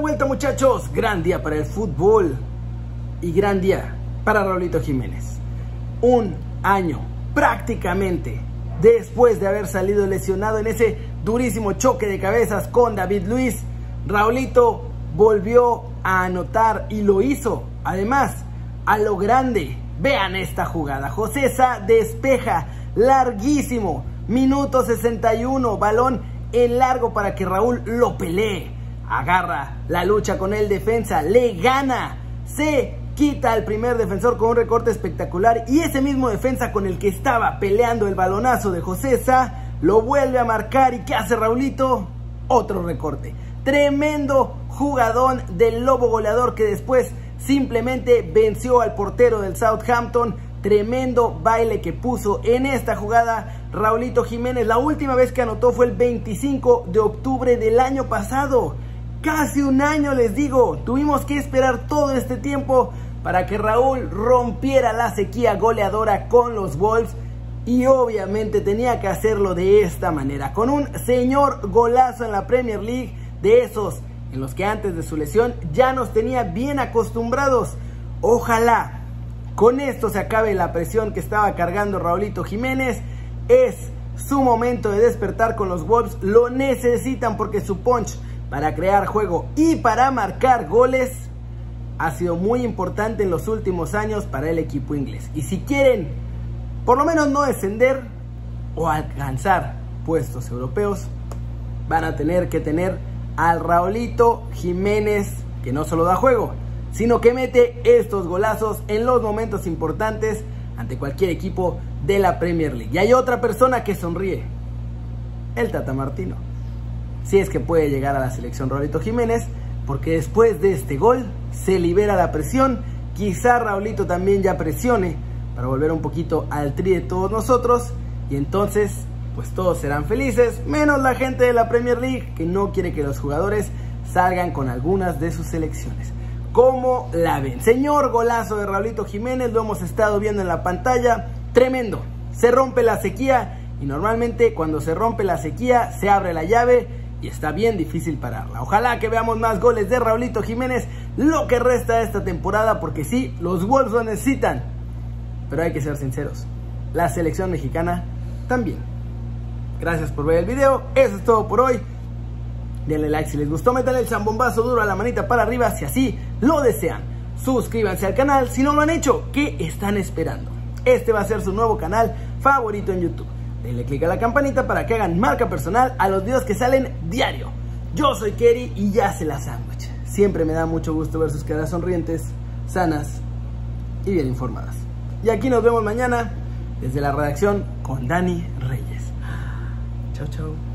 muchachos, gran día para el fútbol y gran día para Raulito Jiménez. Un año prácticamente después de haber salido lesionado en ese durísimo choque de cabezas con David Luis, Raulito volvió a anotar y lo hizo. Además, a lo grande. Vean esta jugada. Josesa despeja larguísimo. Minuto 61. Balón en largo para que Raúl lo pelee. Agarra la lucha con el defensa. Le gana. Se quita al primer defensor con un recorte espectacular. Y ese mismo defensa con el que estaba peleando el balonazo de Josesa. Lo vuelve a marcar. ¿Y qué hace Raulito? Otro recorte. Tremendo jugadón del lobo goleador que después simplemente venció al portero del Southampton. Tremendo baile que puso en esta jugada Raulito Jiménez. La última vez que anotó fue el 25 de octubre del año pasado. Casi un año les digo. Tuvimos que esperar todo este tiempo para que Raúl rompiera la sequía goleadora con los Wolves. Y obviamente tenía que hacerlo de esta manera. Con un señor golazo en la Premier League. De esos en los que antes de su lesión ya nos tenía bien acostumbrados. Ojalá con esto se acabe la presión que estaba cargando Raulito Jiménez. Es su momento de despertar con los Wolves. Lo necesitan porque su punch para crear juego y para marcar goles ha sido muy importante en los últimos años para el equipo inglés. Y si quieren por lo menos no descender o alcanzar puestos europeos, van a tener que tener al Raulito Jiménez, que no solo da juego, sino que mete estos golazos en los momentos importantes ante cualquier equipo de la Premier League. Y hay otra persona que sonríe, el Tata Martino. Si es que puede llegar a la selección Raulito Jiménez, porque después de este gol se libera la presión. Quizá Raulito también ya presione para volver un poquito al tri de todos nosotros. Y entonces pues todos serán felices, menos la gente de la Premier League que no quiere que los jugadores salgan con algunas de sus selecciones. ¿Cómo la ven? Señor golazo de Raulito Jiménez, lo hemos estado viendo en la pantalla, tremendo. Se rompe la sequía y normalmente cuando se rompe la sequía se abre la llave y está bien difícil pararla. Ojalá que veamos más goles de Raulito Jiménez lo que resta de esta temporada porque sí, los Wolves lo necesitan. Pero hay que ser sinceros, la selección mexicana también. Gracias por ver el video. Eso es todo por hoy. Denle like si les gustó, métanle el zambombazo duro a la manita para arriba si así lo desean. Suscríbanse al canal si no lo han hecho. ¿Qué están esperando? Este va a ser su nuevo canal favorito en YouTube. Denle click a la campanita para que hagan marca personal a los videos que salen diario. Yo soy Kerry y ya se la sándwich. Siempre me da mucho gusto ver sus caras sonrientes, sanas y bien informadas. Y aquí nos vemos mañana desde la redacción con Dani Reyes. Chao, chao.